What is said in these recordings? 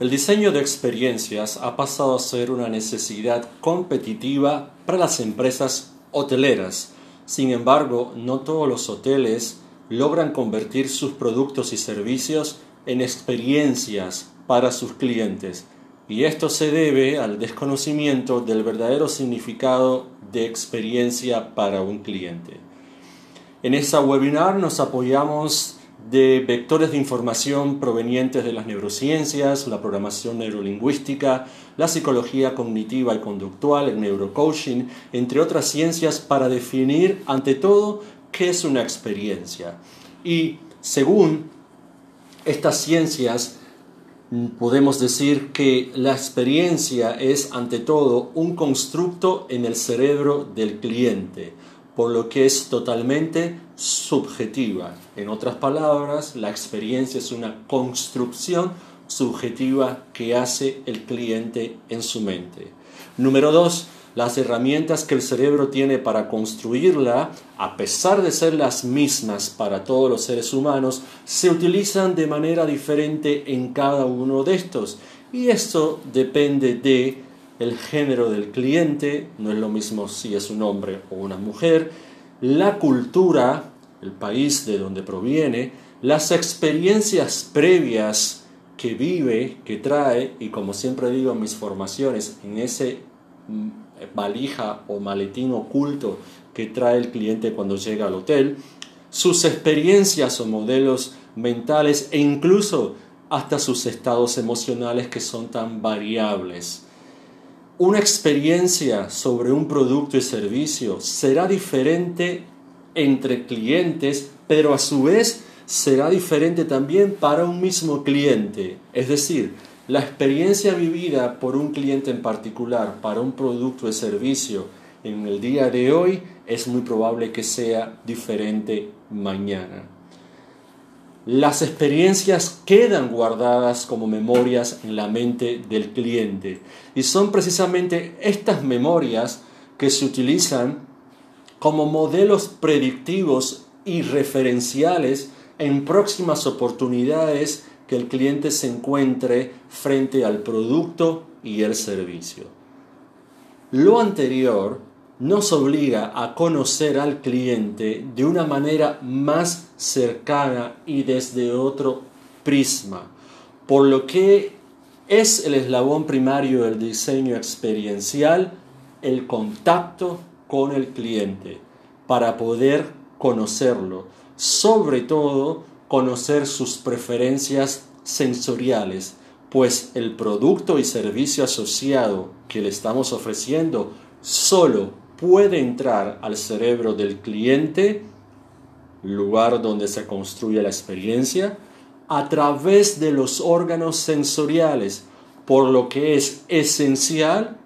El diseño de experiencias ha pasado a ser una necesidad competitiva para las empresas hoteleras. Sin embargo, no todos los hoteles logran convertir sus productos y servicios en experiencias para sus clientes. Y esto se debe al desconocimiento del verdadero significado de experiencia para un cliente. En esta webinar nos apoyamos de vectores de información provenientes de las neurociencias, la programación neurolingüística, la psicología cognitiva y conductual, el neurocoaching, entre otras ciencias, para definir ante todo qué es una experiencia. Y según estas ciencias, podemos decir que la experiencia es ante todo un constructo en el cerebro del cliente por lo que es totalmente subjetiva. En otras palabras, la experiencia es una construcción subjetiva que hace el cliente en su mente. Número dos, las herramientas que el cerebro tiene para construirla, a pesar de ser las mismas para todos los seres humanos, se utilizan de manera diferente en cada uno de estos. Y esto depende de el género del cliente, no es lo mismo si es un hombre o una mujer, la cultura, el país de donde proviene, las experiencias previas que vive, que trae, y como siempre digo en mis formaciones, en ese mm, valija o maletín oculto que trae el cliente cuando llega al hotel, sus experiencias o modelos mentales e incluso hasta sus estados emocionales que son tan variables una experiencia sobre un producto y servicio será diferente entre clientes, pero a su vez será diferente también para un mismo cliente. Es decir, la experiencia vivida por un cliente en particular para un producto o servicio en el día de hoy es muy probable que sea diferente mañana. Las experiencias quedan guardadas como memorias en la mente del cliente y son precisamente estas memorias que se utilizan como modelos predictivos y referenciales en próximas oportunidades que el cliente se encuentre frente al producto y el servicio. Lo anterior nos obliga a conocer al cliente de una manera más cercana y desde otro prisma, por lo que es el eslabón primario del diseño experiencial el contacto con el cliente para poder conocerlo, sobre todo conocer sus preferencias sensoriales, pues el producto y servicio asociado que le estamos ofreciendo solo puede entrar al cerebro del cliente, lugar donde se construye la experiencia, a través de los órganos sensoriales, por lo que es esencial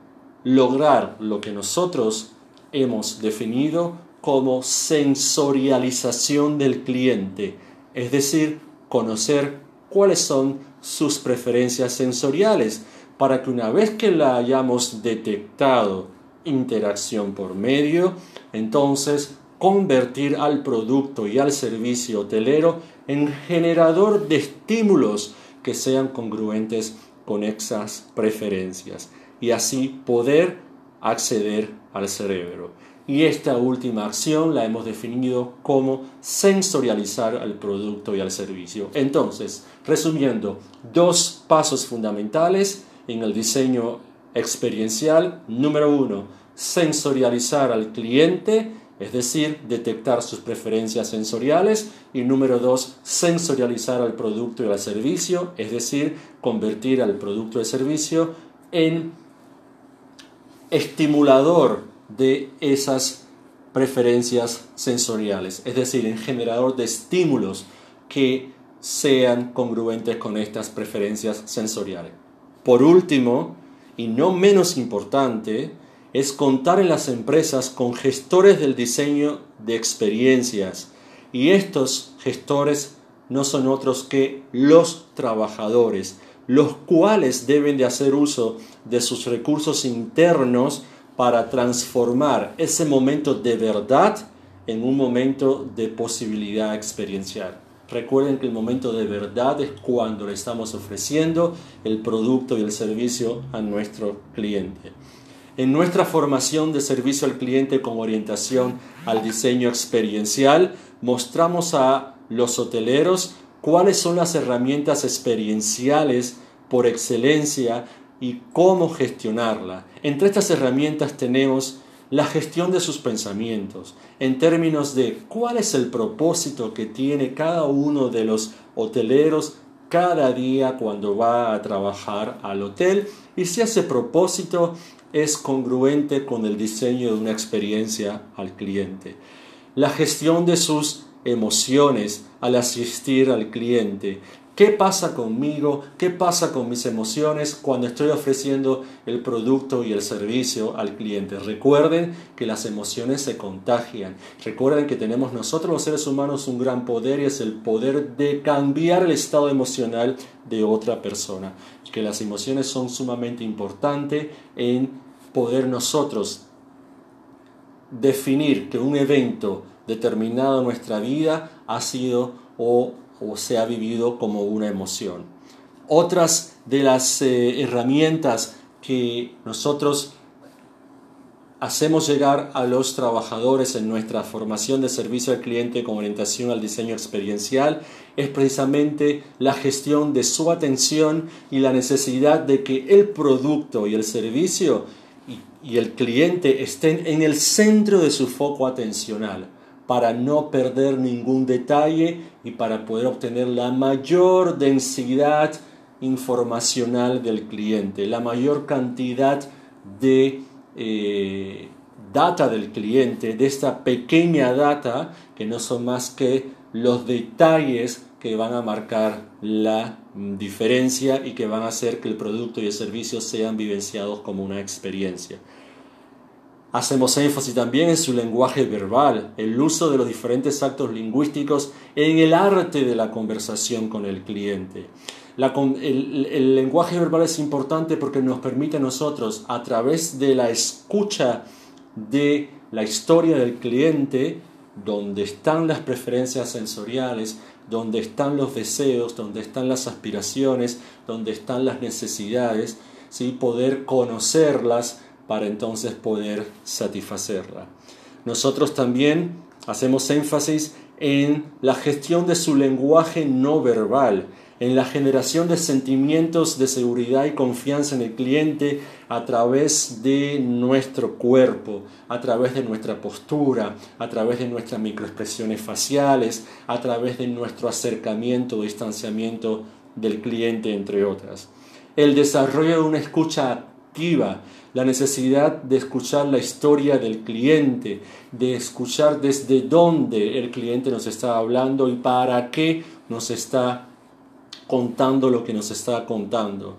lograr lo que nosotros hemos definido como sensorialización del cliente, es decir, conocer cuáles son sus preferencias sensoriales, para que una vez que la hayamos detectado interacción por medio, entonces convertir al producto y al servicio hotelero en generador de estímulos que sean congruentes con esas preferencias y así poder acceder al cerebro. Y esta última acción la hemos definido como sensorializar al producto y al servicio. Entonces, resumiendo, dos pasos fundamentales en el diseño experiencial. Número uno, sensorializar al cliente, es decir, detectar sus preferencias sensoriales. Y número dos, sensorializar al producto y al servicio, es decir, convertir al producto y servicio en estimulador de esas preferencias sensoriales, es decir, en generador de estímulos que sean congruentes con estas preferencias sensoriales. Por último, y no menos importante, es contar en las empresas con gestores del diseño de experiencias. Y estos gestores no son otros que los trabajadores, los cuales deben de hacer uso de sus recursos internos para transformar ese momento de verdad en un momento de posibilidad experiencial. Recuerden que el momento de verdad es cuando le estamos ofreciendo el producto y el servicio a nuestro cliente. En nuestra formación de servicio al cliente con orientación al diseño experiencial, mostramos a los hoteleros cuáles son las herramientas experienciales por excelencia y cómo gestionarla. Entre estas herramientas tenemos la gestión de sus pensamientos, en términos de cuál es el propósito que tiene cada uno de los hoteleros cada día cuando va a trabajar al hotel y si ese propósito es congruente con el diseño de una experiencia al cliente. La gestión de sus emociones al asistir al cliente, ¿Qué pasa conmigo? ¿Qué pasa con mis emociones cuando estoy ofreciendo el producto y el servicio al cliente? Recuerden que las emociones se contagian. Recuerden que tenemos nosotros los seres humanos un gran poder y es el poder de cambiar el estado emocional de otra persona. Que las emociones son sumamente importantes en poder nosotros definir que un evento determinado en nuestra vida ha sido o o se ha vivido como una emoción. Otras de las eh, herramientas que nosotros hacemos llegar a los trabajadores en nuestra formación de servicio al cliente con orientación al diseño experiencial es precisamente la gestión de su atención y la necesidad de que el producto y el servicio y el cliente estén en el centro de su foco atencional para no perder ningún detalle y para poder obtener la mayor densidad informacional del cliente, la mayor cantidad de eh, data del cliente, de esta pequeña data que no son más que los detalles que van a marcar la diferencia y que van a hacer que el producto y el servicio sean vivenciados como una experiencia. Hacemos énfasis también en su lenguaje verbal, el uso de los diferentes actos lingüísticos en el arte de la conversación con el cliente. el, lenguaje verbal es importante porque nos permite a nosotros, a través de la escucha de la historia del cliente, donde están las preferencias sensoriales, donde están los deseos, donde están las aspiraciones, donde están las necesidades, ¿sí? poder conocerlas, para entonces poder satisfacerla. Nosotros también hacemos énfasis en la gestión de su lenguaje no verbal, en la generación de sentimientos de seguridad y confianza en el cliente a través de nuestro cuerpo, a través de nuestra postura, a través de nuestras microexpresiones faciales, a través de nuestro acercamiento o distanciamiento del cliente, entre otras. El desarrollo de una escucha la necesidad de escuchar la historia del cliente, de escuchar desde dónde el cliente nos está hablando y para qué nos está contando lo que nos está contando.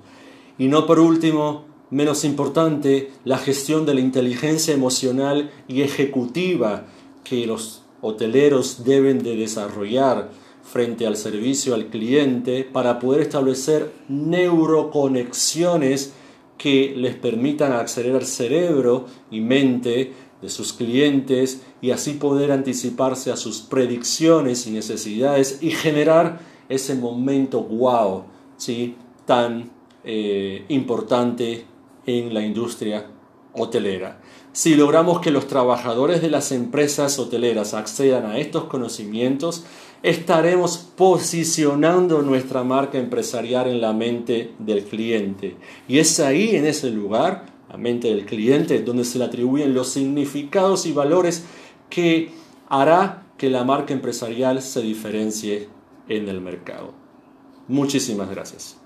Y no por último, menos importante, la gestión de la inteligencia emocional y ejecutiva que los hoteleros deben de desarrollar frente al servicio al cliente para poder establecer neuroconexiones que les permitan acceder al cerebro y mente de sus clientes y así poder anticiparse a sus predicciones y necesidades y generar ese momento wow, ¿sí? tan eh, importante en la industria hotelera. Si logramos que los trabajadores de las empresas hoteleras accedan a estos conocimientos, estaremos posicionando nuestra marca empresarial en la mente del cliente. Y es ahí, en ese lugar, la mente del cliente, donde se le atribuyen los significados y valores que hará que la marca empresarial se diferencie en el mercado. Muchísimas gracias.